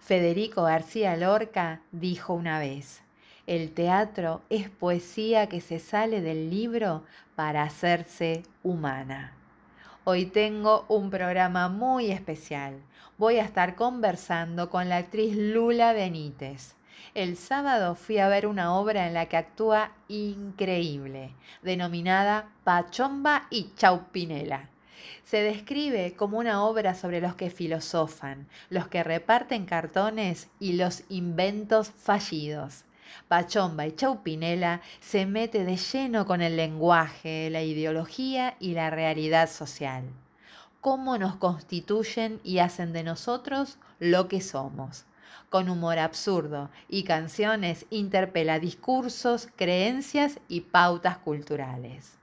Federico García Lorca dijo una vez, el teatro es poesía que se sale del libro para hacerse humana. Hoy tengo un programa muy especial. Voy a estar conversando con la actriz Lula Benítez. El sábado fui a ver una obra en la que actúa increíble, denominada Pachomba y Chaupinela se describe como una obra sobre los que filosofan, los que reparten cartones y los inventos fallidos. Pachomba y Chaupinela se mete de lleno con el lenguaje, la ideología y la realidad social. Cómo nos constituyen y hacen de nosotros lo que somos. Con humor absurdo y canciones interpela discursos, creencias y pautas culturales.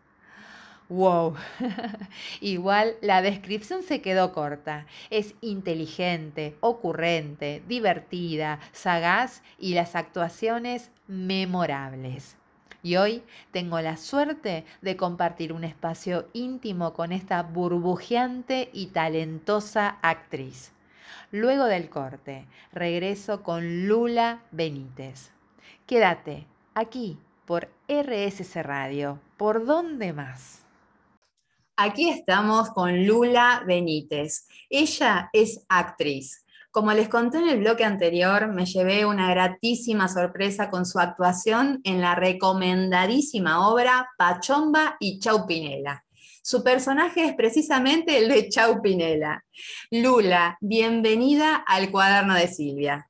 Wow. Igual la descripción se quedó corta. Es inteligente, ocurrente, divertida, sagaz y las actuaciones memorables. Y hoy tengo la suerte de compartir un espacio íntimo con esta burbujeante y talentosa actriz. Luego del corte, regreso con Lula Benítez. Quédate aquí por RSC Radio. ¿Por dónde más? Aquí estamos con Lula Benítez. Ella es actriz. Como les conté en el bloque anterior, me llevé una gratísima sorpresa con su actuación en la recomendadísima obra Pachomba y Chaupinela. Su personaje es precisamente el de Chaupinela. Lula, bienvenida al cuaderno de Silvia.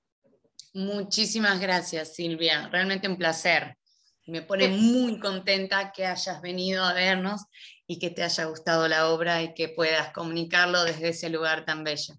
Muchísimas gracias, Silvia. Realmente un placer. Me pone muy contenta que hayas venido a vernos y que te haya gustado la obra y que puedas comunicarlo desde ese lugar tan bello.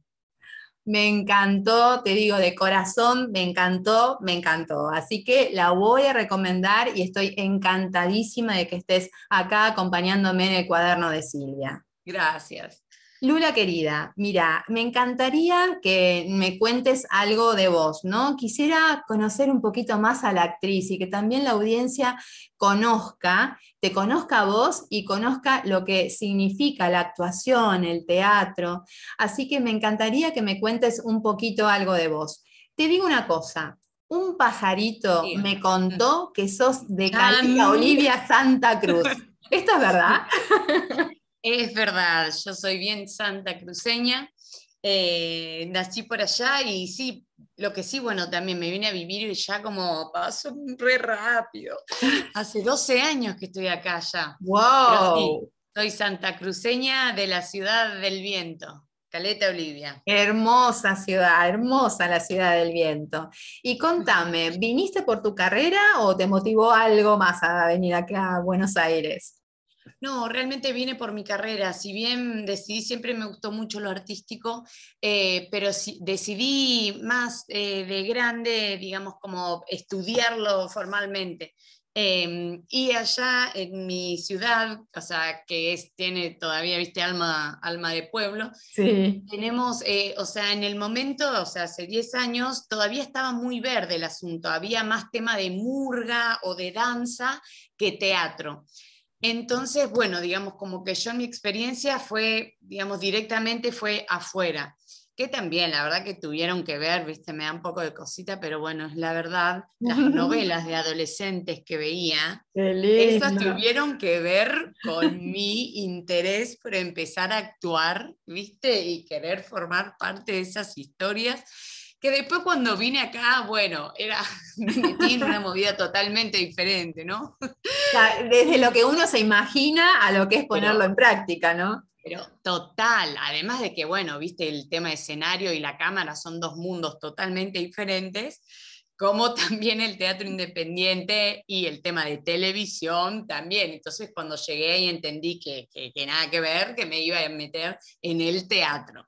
Me encantó, te digo de corazón, me encantó, me encantó. Así que la voy a recomendar y estoy encantadísima de que estés acá acompañándome en el cuaderno de Silvia. Gracias. Lula querida, mira, me encantaría que me cuentes algo de vos, ¿no? Quisiera conocer un poquito más a la actriz y que también la audiencia conozca, te conozca a vos y conozca lo que significa la actuación, el teatro. Así que me encantaría que me cuentes un poquito algo de vos. Te digo una cosa, un pajarito me contó que sos de Calita Olivia Santa Cruz. ¿Esto es verdad? Es verdad, yo soy bien santa cruceña, eh, nací por allá y sí, lo que sí, bueno, también me vine a vivir ya como paso re rápido. Hace 12 años que estoy acá ya. ¡Wow! soy santa cruceña de la ciudad del viento. Caleta Olivia. Hermosa ciudad, hermosa la ciudad del viento. Y contame, ¿viniste por tu carrera o te motivó algo más a venir acá a Buenos Aires? No, realmente viene por mi carrera. Si bien decidí, siempre me gustó mucho lo artístico, eh, pero si, decidí más eh, de grande, digamos, como estudiarlo formalmente. Em, y allá en mi ciudad, o sea, que es, tiene todavía, viste, alma, alma de pueblo, sí. tenemos, eh, o sea, en el momento, o sea, hace 10 años, todavía estaba muy verde el asunto, había más tema de murga o de danza que teatro. Entonces, bueno, digamos, como que yo mi experiencia fue, digamos, directamente fue afuera, que también, la verdad que tuvieron que ver, viste, me da un poco de cosita, pero bueno, es la verdad, las novelas de adolescentes que veía, esas tuvieron que ver con mi interés por empezar a actuar, viste, y querer formar parte de esas historias que después cuando vine acá, bueno, era una movida totalmente diferente, ¿no? Desde lo que uno se imagina a lo que es ponerlo en práctica, ¿no? Pero total, además de que, bueno, viste, el tema escenario y la cámara son dos mundos totalmente diferentes, como también el teatro independiente y el tema de televisión también. Entonces, cuando llegué ahí entendí que, que nada que ver, que me iba a meter en el teatro.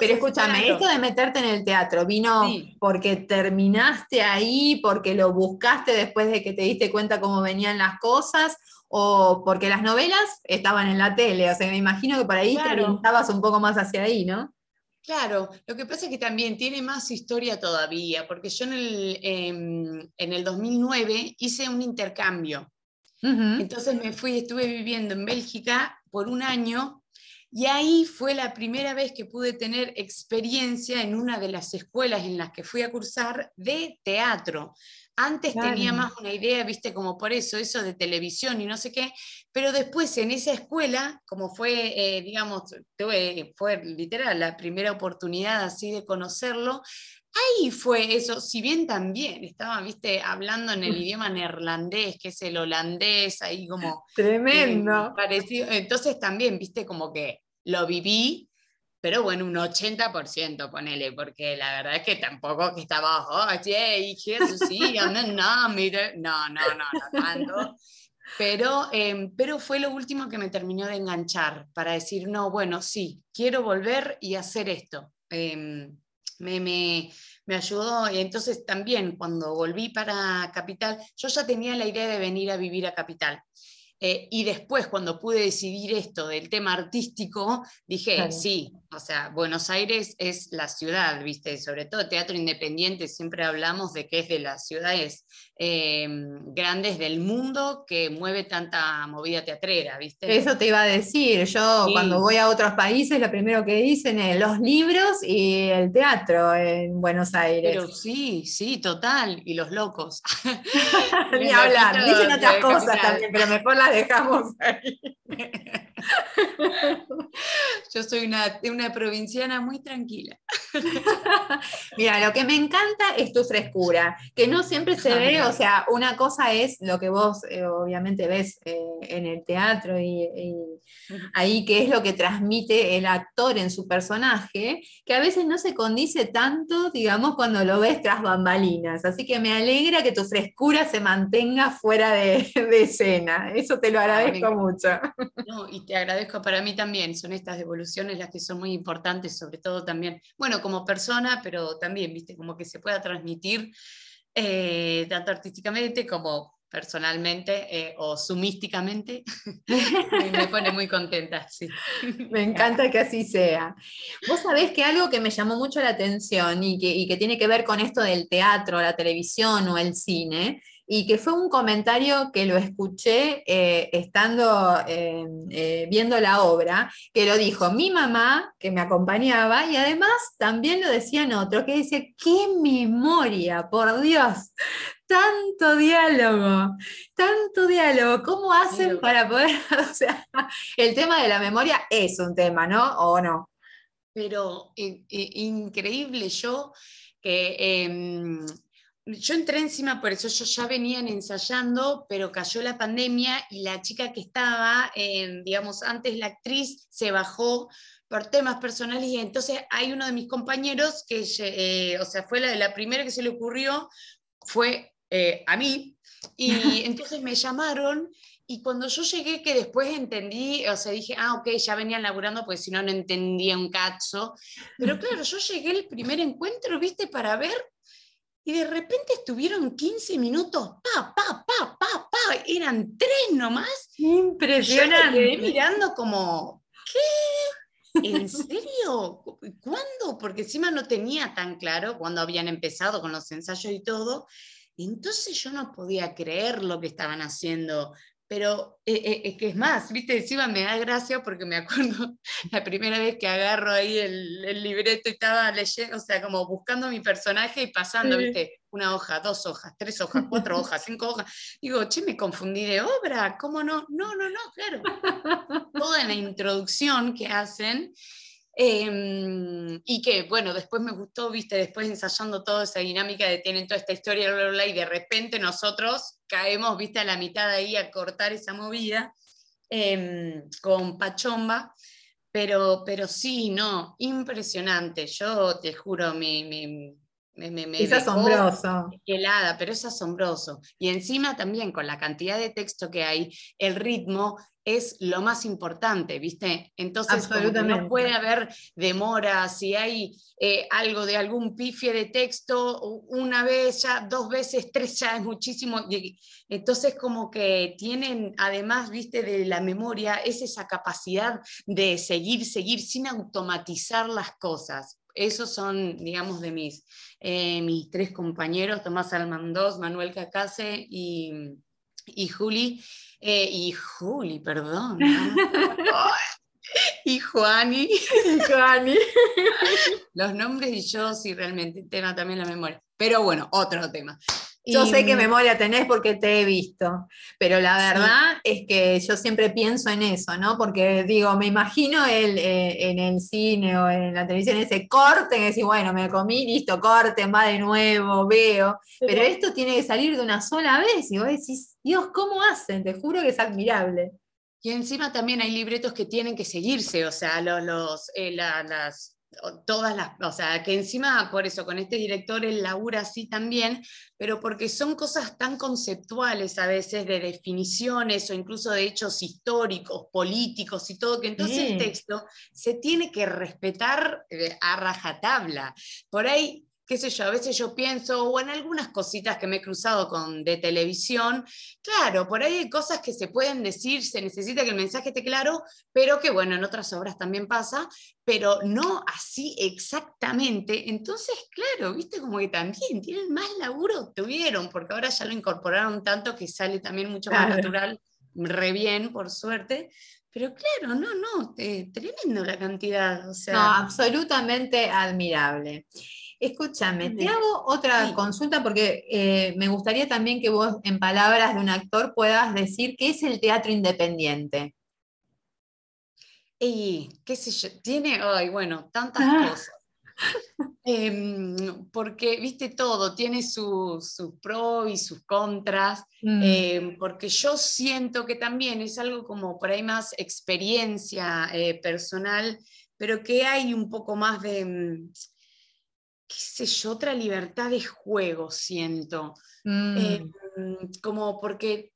Pero escúchame, esto de meterte en el teatro, ¿vino porque terminaste ahí, porque lo buscaste después de que te diste cuenta cómo venían las cosas, o porque las novelas estaban en la tele? O sea, me imagino que por ahí claro. te un poco más hacia ahí, ¿no? Claro, lo que pasa es que también tiene más historia todavía, porque yo en el, em, en el 2009 hice un intercambio. Entonces me fui, estuve viviendo en Bélgica por un año Y ahí fue la primera vez que pude tener experiencia en una de las escuelas en las que fui a cursar de teatro. Antes tenía más una idea, viste, como por eso, eso de televisión y no sé qué, pero después en esa escuela, como fue, eh, digamos, fue literal la primera oportunidad así de conocerlo, ahí fue eso, si bien también estaba, viste, hablando en el idioma neerlandés, que es el holandés, ahí como... Tremendo. parecido, entonces también, viste, como que lo viví pero bueno, un 80% ponele, porque la verdad es que tampoco que estaba, oh, sí, sí, no, no, mire, no, no, no, no tanto. Pero, em, pero fue lo último que me terminó de enganchar para decir, no, bueno, sí, quiero volver y hacer esto. Em, me, me, me, ayudó. Y entonces también cuando volví para Capital, yo ya tenía la idea de venir a vivir a Capital. Eh, y después, cuando pude decidir esto del tema artístico, dije, sí, o sea, Buenos Aires es la ciudad, ¿viste? Sobre todo teatro independiente, siempre hablamos de que es de las ciudades eh, grandes del mundo que mueve tanta movida teatrera, ¿viste? Eso te iba a decir, yo cuando voy a otros países, lo primero que dicen es los libros y el teatro en Buenos Aires. Pero sí, sí, total, y los locos. Ni hablar, dicen otras cosas también, pero mejor las dejamos ahí. Yo soy una, una provinciana muy tranquila. Mira, lo que me encanta es tu frescura, que no siempre se ve, o sea, una cosa es lo que vos eh, obviamente ves eh, en el teatro y, ahí que es lo que transmite el actor en su personaje, que a veces no se condice tanto, digamos, cuando lo ves tras bambalinas. Así que me alegra que tu frescura se mantenga fuera de, escena. Eso te lo agradezco mucho. No, y te agradezco para mí también. Son estas devoluciones las que son muy importantes, sobre todo también, bueno, como persona, pero también, viste, como que se pueda transmitir eh, tanto artísticamente como personalmente eh, o sumísticamente, me pone muy contenta, sí. Me encanta que así sea. Vos sabés que algo que me llamó mucho la atención y que, y que tiene que ver con esto del teatro, la televisión o el cine, y que fue un comentario que lo escuché eh, estando eh, viendo la obra, que lo dijo mi mamá, que me acompañaba, y además también lo decían otros, que dice, qué memoria, por Dios, tanto diálogo, tanto diálogo, ¿cómo hacen para poder, o sea, el tema de la memoria es un tema, ¿no? ¿O no? Pero eh, increíble yo que em, yo entré encima, por eso yo ya venían ensayando, pero cayó la pandemia y la chica que estaba, digamos, antes la actriz se bajó por temas personales y entonces hay uno de mis compañeros que, eh, o sea, fue la la primera que se le ocurrió, fue eh, a mí, y entonces me llamaron y cuando yo llegué, que después entendí, o sea, dije, ah, ok, ya venían laburando, pues si no, no entendía un cacho. Pero claro, yo llegué el primer encuentro, viste, para ver y de repente estuvieron 15 minutos, pa, pa, pa, pa, pa, eran tres nomás. Impresionante. Yo me quedé mirando como, ¿qué? ¿En serio? ¿Cuándo? Porque encima no tenía tan claro cuando habían empezado con los ensayos y todo. Entonces yo no podía creer lo que estaban haciendo pero eh, eh, es que es más, viste, encima me da gracia porque me acuerdo la primera vez que agarro ahí el, libreto y estaba leyendo, o sea, como buscando mi personaje y pasando, viste, una hoja, dos hojas, tres hojas, cuatro hojas, cinco hojas. Digo, che, me confundí de obra, ¿cómo no? No, no, no, claro. Toda la introducción que hacen Em, y que, bueno, después me gustó, viste, después ensayando toda esa dinámica de tienen toda esta historia, y de repente nosotros caemos, viste, a la mitad ahí a cortar esa movida em, con Pachomba. Pero, pero sí, no, impresionante. Yo te juro, mi, mi es asombroso. Helada, pero es asombroso. Y encima también con la cantidad de texto que hay, el ritmo es lo más importante, ¿viste? Entonces no puede haber demora, si hay eh, algo de algún pifie de texto, una vez ya, dos veces, tres ya es muchísimo. entonces como que tienen, además, ¿viste? De la memoria, es esa capacidad de seguir, seguir sin automatizar las cosas. Esos son, digamos, de mis, eh, mis tres compañeros, Tomás Almandós, Manuel Cacase y, y Juli. Eh, y Juli, perdón. y Juani. Y Juani. Los nombres y yo sí realmente tema también la memoria. Pero bueno, otro tema. Yo sé qué memoria tenés porque te he visto, pero la verdad es que yo siempre pienso en eso, ¿no? Porque digo, me imagino el, eh, en el cine o en la televisión ese corte, que decís, bueno, me comí, listo, corte, va de nuevo, veo, pero esto tiene que salir de una sola vez y vos decís, Dios, ¿cómo hacen? Te juro que es admirable. Y encima también hay libretos que tienen que seguirse, o sea, los, los eh, las todas las, o sea, que encima por eso con este director él labura así también, pero porque son cosas tan conceptuales a veces de definiciones o incluso de hechos históricos, políticos y todo, que entonces el texto se tiene que respetar eh, a rajatabla. Por ahí qué sé yo, a veces yo pienso, o en algunas cositas que me he cruzado con de televisión, claro, por ahí hay cosas que se pueden decir, se necesita que el mensaje esté claro, pero que bueno, en otras obras también pasa, pero no así exactamente. Entonces, claro, viste como que también tienen más laburo, tuvieron, porque ahora ya lo incorporaron tanto que sale también mucho más natural, re bien, por suerte, pero claro, no, no, eh, tremendo la cantidad. O sea. No, absolutamente admirable. Escúchame, te hago otra consulta porque eh, me gustaría también que vos, en palabras de un actor, puedas decir qué es el teatro independiente. Y qué sé yo, tiene, ay, bueno, tantas ah. cosas. Em, porque, viste, todo, tiene sus pros y sus contras, mm. em, porque yo siento que también es algo como por ahí más experiencia eh, personal, pero que hay un poco más de mm, qué sé yo, otra libertad de juego, siento. Mm. Em, como porque,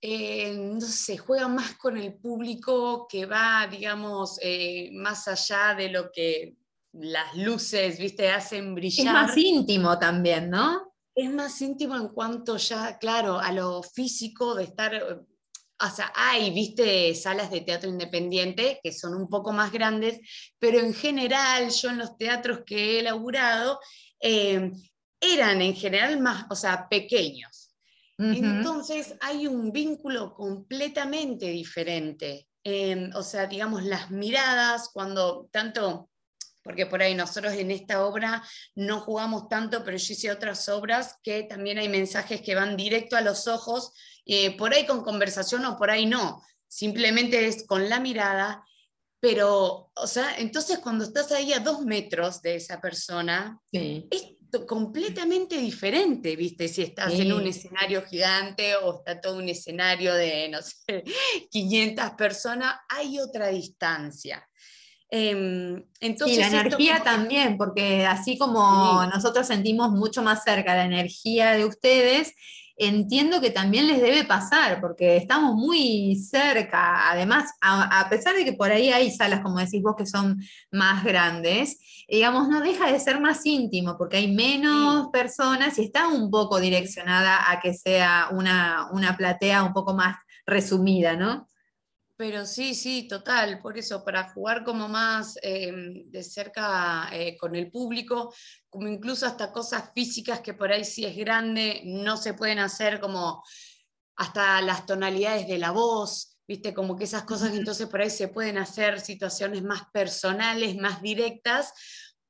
eh, no sé, juega más con el público que va, digamos, eh, más allá de lo que las luces, viste, hacen brillar. Es más íntimo también, ¿no? Es más íntimo en cuanto ya, claro, a lo físico de estar o sea, hay, viste, salas de teatro independiente que son un poco más grandes, pero en general yo en los teatros que he elaborado eh, eran en general más, o sea, pequeños. Entonces hay un vínculo completamente diferente. Eh, o sea, digamos, las miradas, cuando tanto porque por ahí nosotros en esta obra no jugamos tanto, pero yo hice otras obras que también hay mensajes que van directo a los ojos, eh, por ahí con conversación o por ahí no, simplemente es con la mirada, pero, o sea, entonces cuando estás ahí a dos metros de esa persona, es completamente diferente, ¿viste? Si estás en un escenario gigante o está todo un escenario de, no sé, 500 personas, hay otra distancia. Em, entonces, y la energía también, porque así como nosotros sentimos mucho más cerca la energía de ustedes, entiendo que también les debe pasar, porque estamos muy cerca. Además, a, pesar de que por ahí hay salas, como decís vos, que son más grandes, digamos, no deja de ser más íntimo, porque hay menos personas y está un poco direccionada a que sea una, una platea un poco más resumida, ¿no? Pero sí, sí, total. Por eso, para jugar como más em, de cerca eh, con el público, como incluso hasta cosas físicas que por ahí si es grande no se pueden hacer, como hasta las tonalidades de la voz, viste, como que esas cosas entonces por ahí se pueden hacer situaciones más personales, más directas,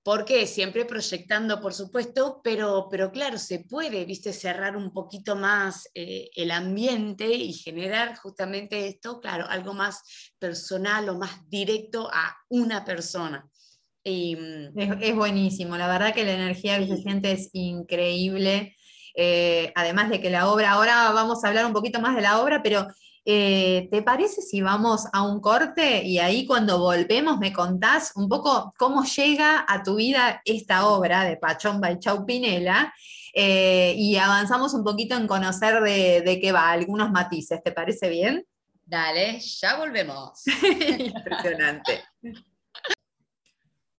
porque siempre proyectando, por supuesto, pero, pero claro, se puede, viste, cerrar un poquito más eh, el ambiente y generar justamente esto, claro, algo más personal o más directo a una persona. Mm, es, buenísimo, la verdad que la energía que se siente es increíble. Eh, además de que la obra, ahora vamos a hablar un poquito más de la obra, pero eh, ¿Te parece si vamos a un corte y ahí cuando volvemos me contás un poco cómo llega a tu vida esta obra de Pachón y Chaupinela? Eh, y avanzamos un poquito en conocer de, de qué va, algunos matices, ¿te parece bien? Dale, ya volvemos. Impresionante.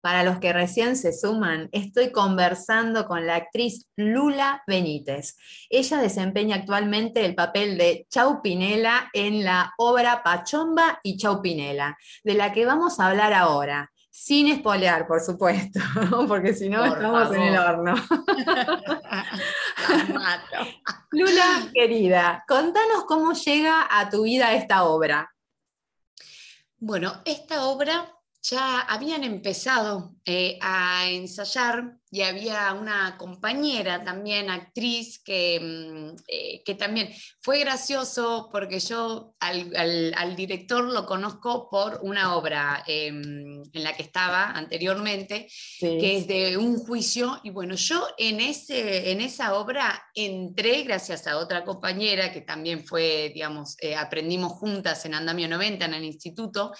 Para los que recién se suman, estoy conversando con la actriz Lula Benítez. Ella desempeña actualmente el papel de Chaupinela en la obra Pachomba y Chaupinela, de la que vamos a hablar ahora. Sin espolear, por supuesto, porque si no estamos en el horno. Lula, querida, contanos cómo llega a tu vida esta obra. Bueno, esta obra ya habían empezado eh, a ensayar y había una compañera también, actriz, que, mm, eh, que también fue gracioso porque yo al, director lo conozco por una obra em, en la que estaba anteriormente, que es de un juicio, y bueno, yo en, ese, en esa obra entré gracias a otra compañera que también fue, digamos, eh, aprendimos juntas en Andamio 90 en el instituto,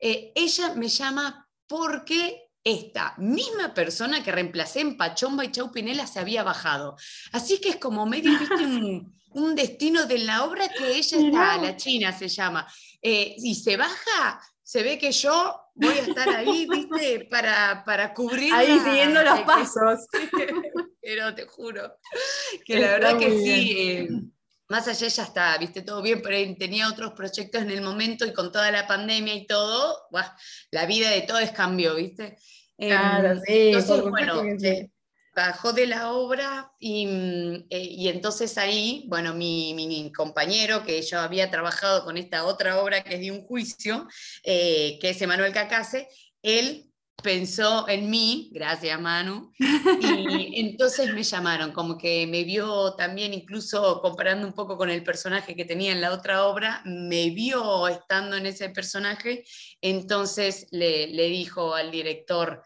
eh, ella me llama porque esta misma persona que reemplacé en Pachomba y Chaupinela se había bajado. Así que es como medio, un, destino de la obra que ella está, la China se llama. Eh, y se baja, se ve que yo voy a estar ahí, ¿viste? Para, para cubrir. Ahí siguiendo los pasos. Pero te juro que la verdad que sí. Eh, más allá ya está, viste, todo bien, pero tenía otros proyectos en el momento y con toda la pandemia y todo, la vida de todos cambió, viste. Claro, em, sí, entonces, bueno, bajó de la obra y, eh, y, entonces ahí, bueno, mi, mi, compañero, que yo había trabajado con esta otra obra que es de un juicio, eh, que es Emanuel Cacase, él pensó en mí, gracias Manu, y entonces me llamaron, como que me vio también, incluso comparando un poco con el personaje que tenía en la otra obra, me vio estando en ese personaje, entonces le, le dijo al director,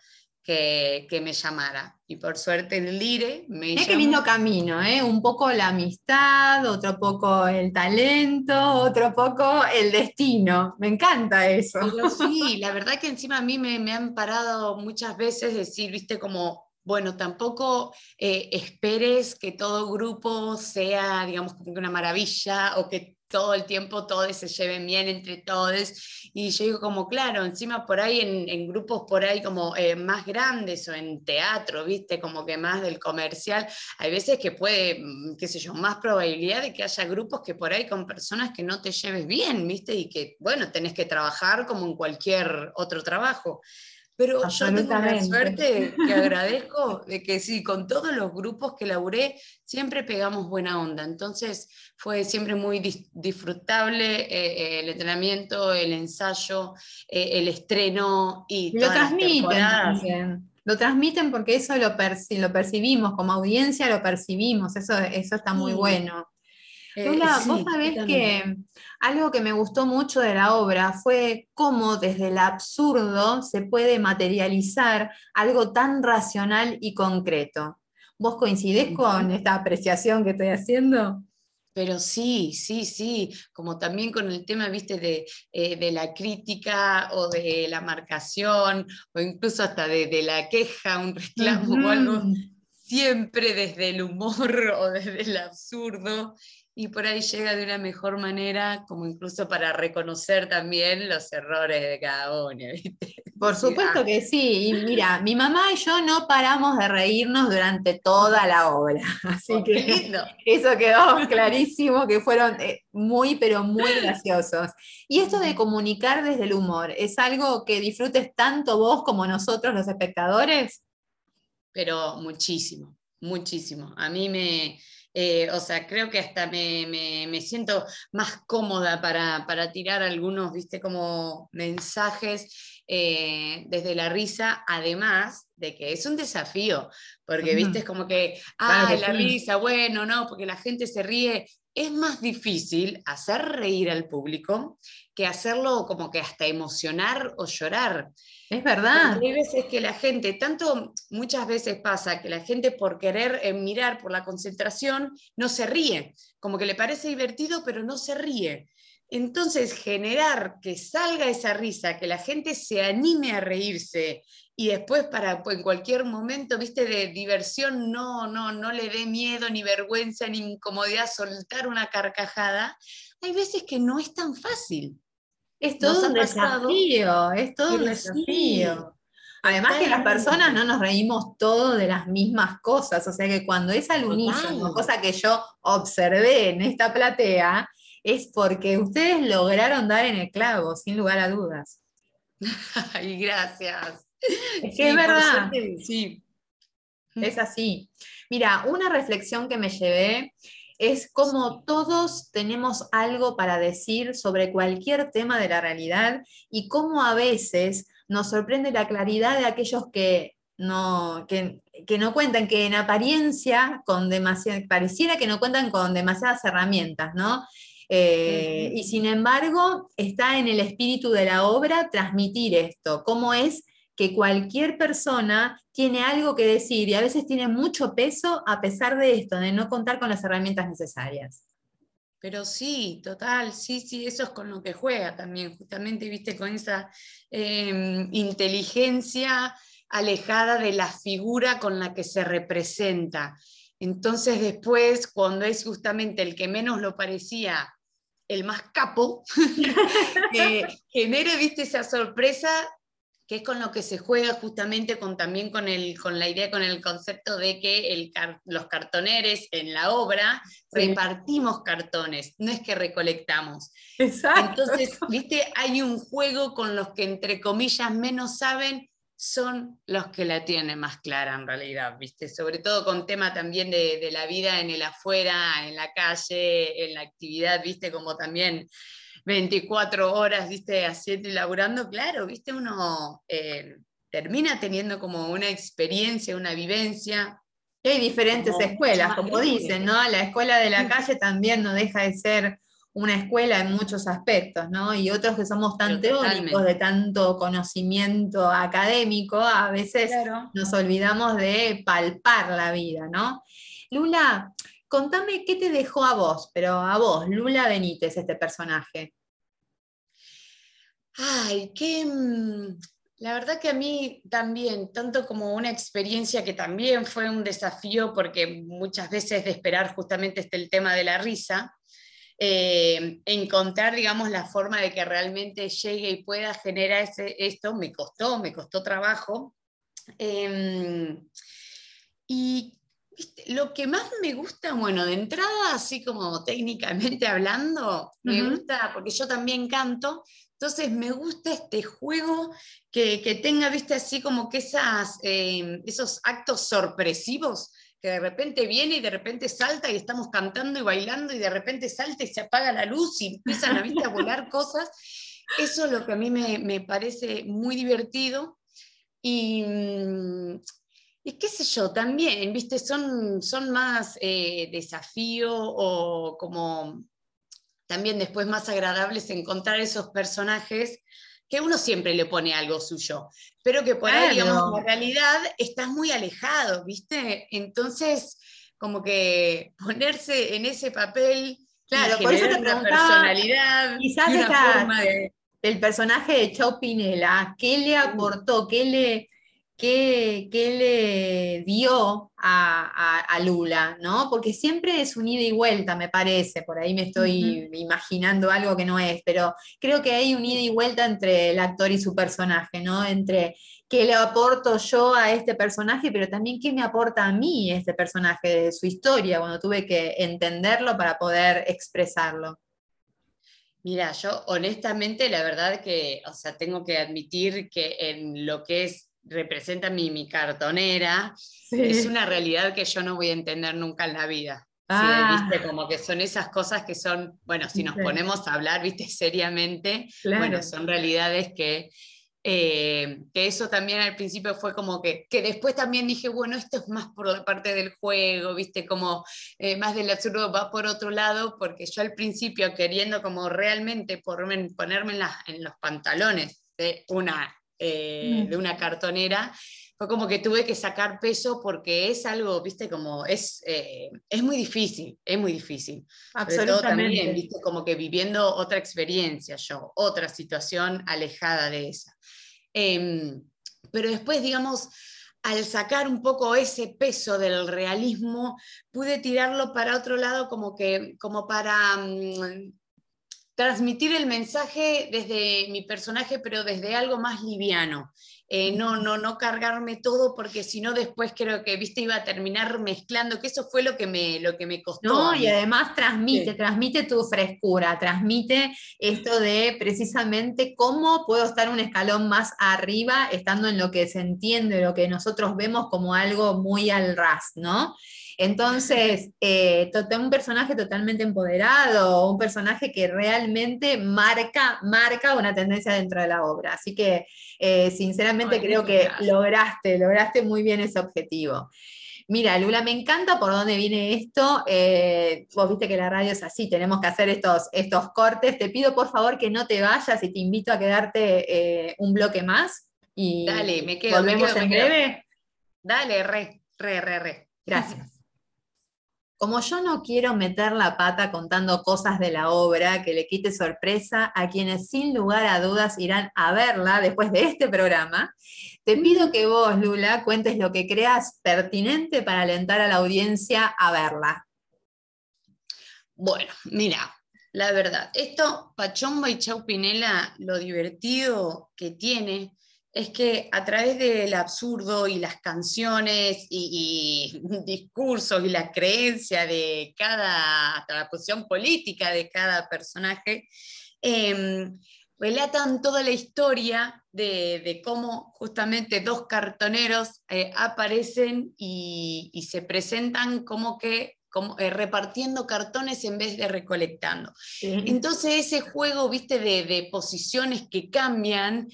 que, me llamara. Y por suerte el Lire me Es qué lindo camino, ¿eh? Un poco la amistad, otro poco el talento, otro poco el destino. Me encanta eso. sí, la verdad que encima a mí me, me han parado muchas veces decir, viste, como bueno, tampoco eh, esperes que todo grupo sea, digamos, como una maravilla o que todo el tiempo todos se lleven bien entre todos. Y yo digo como, claro, encima por ahí en, grupos por ahí como eh, más grandes o en teatro, viste, como que más del comercial, hay veces que puede, mm, qué sé yo, más probabilidad de que haya grupos que por ahí con personas que no te lleves bien, viste, y que, bueno, tenés que trabajar como en cualquier otro trabajo. Pero yo tengo la suerte que agradezco de que sí, con todos los grupos que laburé, siempre pegamos buena onda. Entonces fue siempre muy disfrutable eh, el entrenamiento, el ensayo, eh, el estreno y lo transmiten Lo transmiten porque eso lo, lo percibimos, como audiencia lo percibimos, eso, eso está muy bueno. Lula, vos sabés que algo que me gustó mucho de la obra fue cómo desde el absurdo se puede materializar algo tan racional y concreto. ¿Vos coincidés con esta apreciación que estoy haciendo? Pero sí, sí, sí, como también con el tema, viste, de, eh, la crítica o de la marcación o incluso hasta de, la queja, un reclamo o algo, siempre desde el humor o desde el absurdo y por ahí llega de una mejor manera, como incluso para reconocer también los errores de cada uno. Por supuesto que sí. Y mira, mi mamá y yo no paramos de reírnos durante toda la obra. Así oh, que eso quedó clarísimo, que fueron eh, muy, pero muy graciosos. Y esto de comunicar desde el humor, ¿es algo que disfrutes tanto vos como nosotros los espectadores? Pero muchísimo, muchísimo. A mí me eh, o sea, creo que hasta me, siento más cómoda para, tirar algunos, viste, como mensajes eh, desde la risa, además de que es un desafío, porque, viste, es como que, ah, la risa, bueno, no, porque la gente se ríe. Es más difícil hacer reír al público que hacerlo como que hasta emocionar o llorar. Es verdad. hay veces que la gente, tanto muchas veces pasa que la gente por querer eh, mirar, por la concentración, no se ríe, como que le parece divertido, pero no se ríe. Entonces, generar que salga esa risa, que la gente se anime a reírse y después para pues, en cualquier momento, viste, de diversión, no, no, no le dé miedo, ni vergüenza, ni incomodidad soltar una carcajada, hay veces que no es tan fácil. Es todo un desafío, es todo un desafío. Además que las personas no nos reímos todos de las mismas cosas, o sea que cuando es al unísono, cosa que yo observé en esta platea, es porque ustedes lograron dar en el clavo, sin lugar a dudas. Ay, gracias. Es que es verdad. sí. Es así. Mira, una reflexión que me llevé es como todos tenemos algo para decir sobre cualquier tema de la realidad y cómo a veces nos sorprende la claridad de aquellos que no, que, no cuentan, que en apariencia, con pareciera que no cuentan con demasiadas herramientas, ¿no? Eh, y sin embargo, está en el espíritu de la obra transmitir esto, cómo es que cualquier persona tiene algo que decir y a veces tiene mucho peso a pesar de esto, de no contar con las herramientas necesarias. Pero sí, total, sí, sí, eso es con lo que juega también, justamente, viste, con esa em, inteligencia alejada de la figura con la que se representa. Entonces después, cuando es justamente el que menos lo parecía, el más capo, genere, viste, esa sorpresa que es con lo que se juega justamente con, también con, el, con la idea, con el concepto de que el, los cartoneres en la obra repartimos cartones, no es que recolectamos. Exacto. Entonces, viste, hay un juego con los que entre comillas menos saben, son los que la tienen más clara en realidad, ¿viste? Sobre todo con tema también de, de la vida en el afuera, en la calle, en la actividad, ¿viste? Como también 24 horas, viste, haciendo y laburando, claro, viste, uno eh, termina teniendo como una experiencia, una vivencia. Y hay diferentes escuelas, como dicen, ¿no? La escuela de la calle también no deja de ser una escuela en muchos aspectos, ¿no? Y otros que somos tan teóricos, de tanto conocimiento académico, a veces nos olvidamos de palpar la vida, ¿no? Lula, contame qué te dejó a vos, pero a vos, Lula Benítez, este personaje. Ay, qué... Mm, la verdad que a mí también, tanto como una experiencia que también fue un desafío, porque muchas veces de esperar justamente este el tema de la risa, eh, encontrar, digamos, la forma de que realmente llegue y pueda generar ese, esto, me costó, me costó trabajo. Em, y lo que más me gusta, bueno, de entrada, así como técnicamente hablando, me gusta, porque yo también canto, entonces me gusta este juego que, tenga, viste, así como que esas, em, esos actos sorpresivos que de repente viene y de repente salta y estamos cantando y bailando y de repente salta y se apaga la luz y empiezan a, ¿viste, a volar cosas. Eso es lo que a mí me, parece muy divertido. Y, mm, y, qué sé yo, también, viste, son, son más eh, desafío o como también después más agradable es encontrar esos personajes que uno siempre le pone algo suyo, pero que por ahí, digamos, en realidad estás muy alejado, ¿viste? Entonces, como que ponerse en ese papel, claro, por eso te una personalidad, quizás una forma de... el personaje de Chau Pinela, ¿qué le aportó? ¿Qué le, qué, le dio a, Lula, ¿no? Porque siempre es un ida y vuelta, me parece, por ahí me estoy imaginando algo que no es, pero creo que hay un ida y vuelta entre el actor y su personaje, ¿no? Entre qué le aporto yo a este personaje, pero también qué me aporta a mí este personaje de su historia, cuando tuve que entenderlo para poder expresarlo. Mira, yo honestamente la verdad que, o sea, tengo que admitir que en lo que es representa mi, mi cartonera, es una realidad que yo no voy a entender nunca en la vida. Ah. ¿Viste? Como que son esas cosas que son, bueno, si nos ponemos a hablar, ¿viste? Seriamente, bueno, son realidades que, eh, que eso también al principio fue como que, que después también dije, bueno, esto es más por la parte del juego, ¿viste? Como eh, más del absurdo va por otro lado, porque yo al principio queriendo como realmente ponerme, ponerme en, en los pantalones de una eh, de una cartonera, fue como que tuve que sacar peso porque es algo, viste, como es, eh, es muy difícil, es muy difícil. Absolutamente. también, viste, como que viviendo otra experiencia yo, otra situación alejada de esa. Em, pero después, digamos, al sacar un poco ese peso del realismo, pude tirarlo para otro lado como que, como para... Mm, transmitir el mensaje desde mi personaje, pero desde algo más liviano. Eh, no, no, no cargarme todo porque si no después creo que, viste, iba a terminar mezclando, que eso fue lo que me, lo que me costó. No, y además transmite, transmite tu frescura, transmite esto de precisamente cómo puedo estar un escalón más arriba, estando en lo que se entiende, lo que nosotros vemos como algo muy al ras, ¿no? Entonces, eh, un personaje totalmente empoderado, un personaje que realmente marca, marca una tendencia dentro de la obra. Así que, eh, sinceramente, creo que lograste, lograste muy bien ese objetivo. Mira, Lula, me encanta por dónde viene esto. Eh, vos viste que la radio es así, tenemos que hacer estos, estos cortes. Te pido por favor que no te vayas y te invito a quedarte eh, un bloque más. Y Dale, me quedo. Volvemos en breve. Dale, re, re, re, re. Gracias. Como yo no quiero meter la pata contando cosas de la obra que le quite sorpresa a quienes sin lugar a dudas irán a verla después de este programa, te pido que vos, Lula, cuentes lo que creas pertinente para alentar a la audiencia a verla. Bueno, mira, la verdad, esto, Pachomba y Chaupinela, lo divertido que tiene es que a través del absurdo y las canciones y, discursos y la creencia de cada, hasta la posición política de cada personaje, em, relatan toda la historia de, cómo justamente dos cartoneros eh, aparecen y, se presentan como que como, eh, repartiendo cartones en vez de recolectando. Entonces ese juego, viste, de, de posiciones que cambian,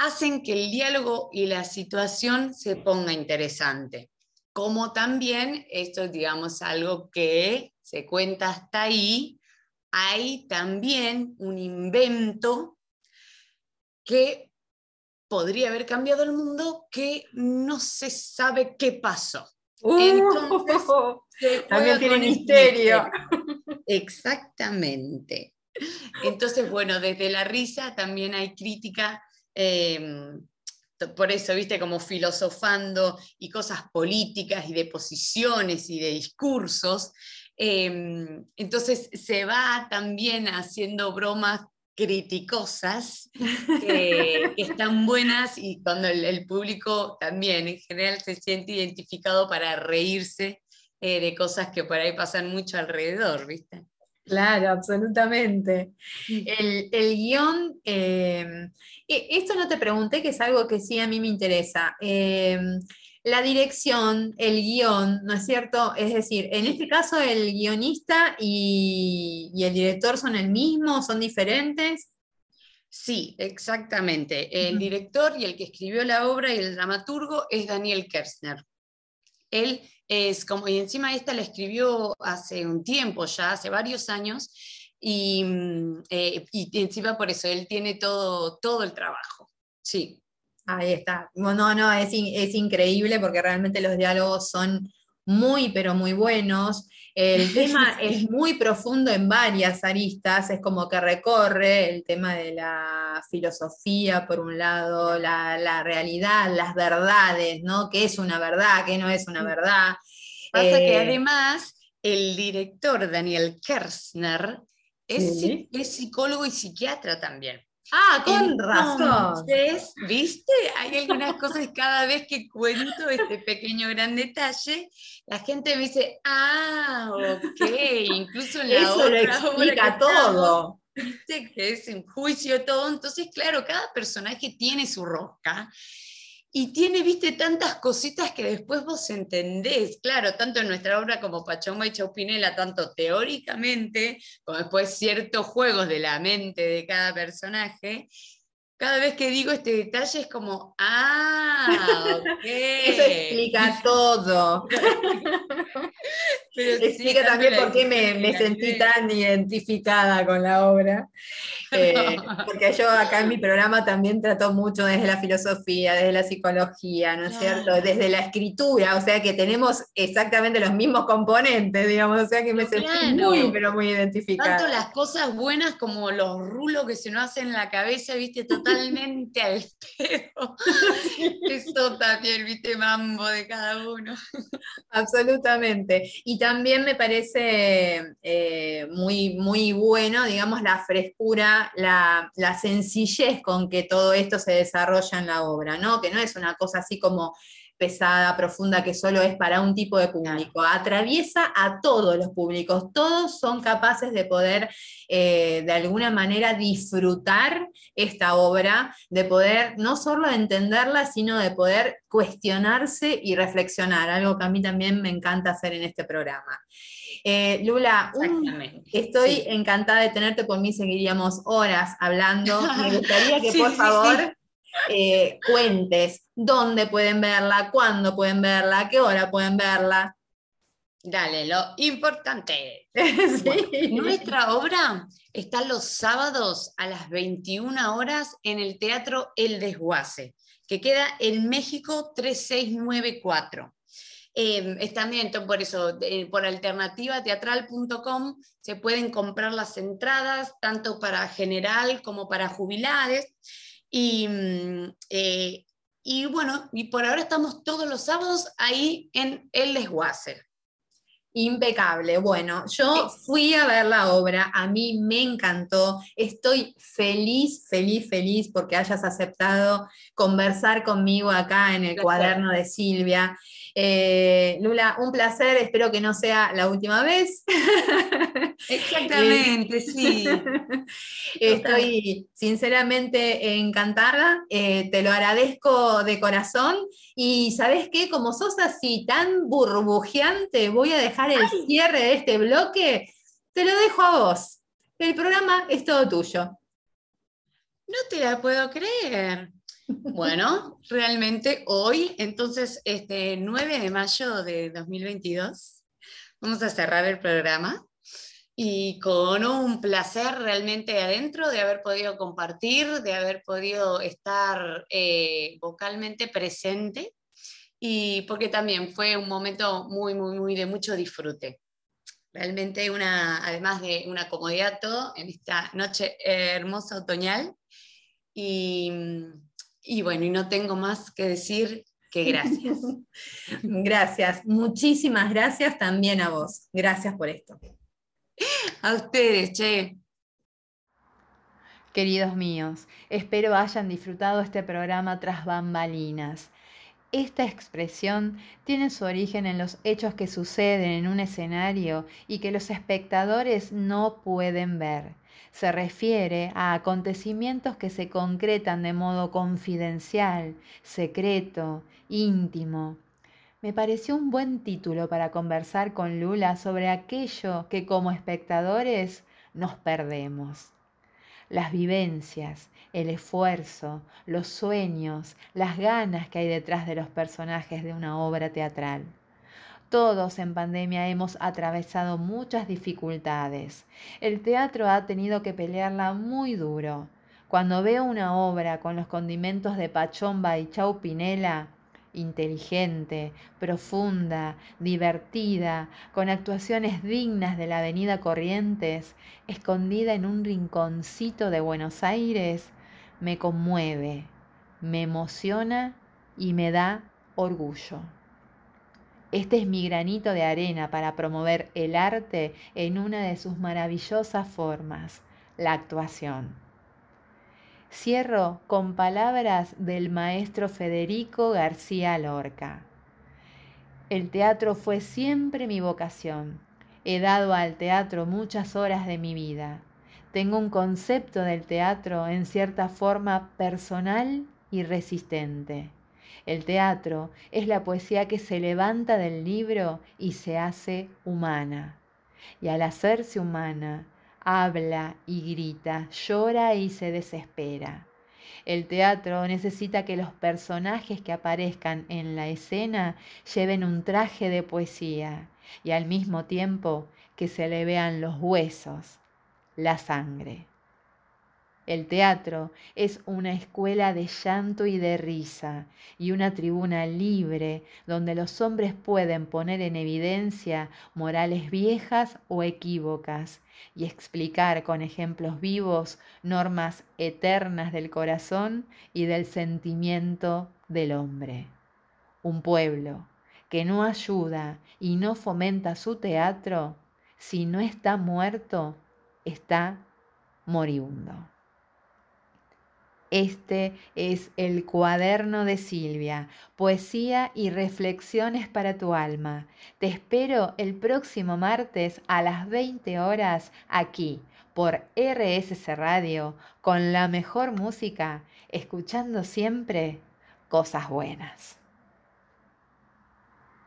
hacen que el diálogo y la situación se ponga interesante. Como también, esto es digamos algo que se cuenta hasta ahí, hay también un invento que podría haber cambiado el mundo que no se sabe qué pasó. Uh, también tiene misterio. Exactamente. Entonces, bueno, desde la risa también hay crítica Em, por eso, viste, como filosofando y cosas políticas y de posiciones y de discursos. Em, entonces se va también haciendo bromas criticosas que, están buenas y cuando el, público también en general se siente identificado para reírse eh, de cosas que por ahí pasan mucho alrededor, ¿viste? Claro, absolutamente. Mm. El, guion, em, e, esto no te pregunté, que es algo que sí a mí me interesa. Em, la dirección, el guion, ¿no es cierto? Es decir, en este caso el guionista y, y el director son el mismo, son diferentes. Sí, exactamente. El director y el que escribió la obra y el dramaturgo es Daniel Kersner. Él es como, y encima esta la escribió hace un tiempo ya, hace varios años, y, mm, eh, encima por eso él tiene todo, todo el trabajo. Sí. Ahí está. No, no, es, es increíble porque realmente los diálogos son muy, pero muy buenos. El tema es muy profundo en varias aristas, es como que recorre el tema de la filosofía, por un lado, la, realidad, las verdades, ¿no? ¿Qué es una verdad? ¿Qué no es una verdad? Pasa que eh, además el director Daniel Kersner es psicólogo y psiquiatra también. Ah, con razón. ¿viste? Hay algunas cosas cada vez que cuento este pequeño gran detalle, la gente me dice, ah, ok, incluso en la Eso lo explica todo. ¿viste? Que es en juicio todo. Entonces, claro, cada personaje tiene su rosca y tiene, viste, tantas cositas que después vos entendés, claro, tanto en nuestra obra como Pachoma y Chaupinela, tanto teóricamente, como después ciertos juegos de la mente de cada personaje, cada vez que digo este detalle es como, ah, ok. Eso explica todo. explica también por qué me, sentí tan identificada con la obra. Eh, porque yo acá en mi programa también trato mucho desde la filosofía, desde la psicología, ¿no es cierto? Desde la escritura, o sea que tenemos exactamente los mismos componentes, digamos, o sea que me sentí muy, pero muy identificada. Tanto las cosas buenas como los rulos que se nos hacen en la cabeza, viste, totalmente al pedo. Eso también, viste, mambo de cada uno. Absolutamente. Y también me parece eh, muy, muy bueno, digamos, la frescura, la, sencillez con que todo esto se desarrolla en la obra, ¿no? Que no es una cosa así como pesada, profunda, que solo es para un tipo de público. Atraviesa a todos los públicos. Todos son capaces de poder, eh, de alguna manera, disfrutar esta obra, de poder no solo entenderla, sino de poder cuestionarse y reflexionar, algo que a mí también me encanta hacer en este programa. Eh, Lula, estoy encantada de tenerte, por mí seguiríamos horas hablando. Me gustaría que por favor eh, cuentes dónde pueden verla, cuándo pueden verla, qué hora pueden verla. Dale, lo importante. nuestra obra está los sábados a las 21 horas en el Teatro El Desguace, que queda en México 3694. Eh, también, por eso, por alternativateatral.com se pueden comprar las entradas, tanto para general como para jubilares. Y, mm, eh, y bueno, y por ahora estamos todos los sábados ahí en El Desguace. Impecable. Bueno, yo fui a ver la obra, a mí me encantó, estoy feliz, feliz, feliz porque hayas aceptado conversar conmigo acá en el cuaderno de Silvia. Eh, Lula, un placer, espero que no sea la última vez. Exactamente, sí. Estoy sinceramente encantada, eh, te lo agradezco de corazón y sabes qué, como sos así tan burbujeante, voy a dejar el cierre de este bloque, te lo dejo a vos. El programa es todo tuyo. No te la puedo creer. Bueno, realmente hoy, entonces, este 9 de mayo de 2022, vamos a cerrar el programa y con un placer realmente adentro de haber podido compartir, de haber podido estar eh, vocalmente presente y porque también fue un momento muy, muy, muy de mucho disfrute. Realmente una, además de una comodidad todo en esta noche hermosa otoñal y y bueno, y no tengo más que decir que gracias. gracias, muchísimas gracias también a vos. Gracias por esto. A ustedes, che. Queridos míos, espero hayan disfrutado este programa tras bambalinas. Esta expresión tiene su origen en los hechos que suceden en un escenario y que los espectadores no pueden ver se refiere a acontecimientos que se concretan de modo confidencial, secreto, íntimo. Me pareció un buen título para conversar con Lula sobre aquello que como espectadores nos perdemos. Las vivencias, el esfuerzo, los sueños, las ganas que hay detrás de los personajes de una obra teatral. Todos en pandemia hemos atravesado muchas dificultades. El teatro ha tenido que pelearla muy duro. Cuando veo una obra con los condimentos de Pachomba y Chau Pinela, inteligente, profunda, divertida, con actuaciones dignas de la Avenida Corrientes, escondida en un rinconcito de Buenos Aires, me conmueve, me emociona y me da orgullo. Este es mi granito de arena para promover el arte en una de sus maravillosas formas, la actuación. Cierro con palabras del maestro Federico García Lorca. El teatro fue siempre mi vocación. He dado al teatro muchas horas de mi vida. Tengo un concepto del teatro en cierta forma personal y resistente. El teatro es la poesía que se levanta del libro y se hace humana. Y al hacerse humana, habla y grita, llora y se desespera. El teatro necesita que los personajes que aparezcan en la escena lleven un traje de poesía y al mismo tiempo que se le vean los huesos, la sangre. El teatro es una escuela de llanto y de risa y una tribuna libre donde los hombres pueden poner en evidencia morales viejas o equívocas y explicar con ejemplos vivos normas eternas del corazón y del sentimiento del hombre. Un pueblo que no ayuda y no fomenta su teatro, si no está muerto, está moribundo. Este es el cuaderno de Silvia, poesía y reflexiones para tu alma. Te espero el próximo martes a las 20 horas aquí por RSC Radio con la mejor música, escuchando siempre cosas buenas.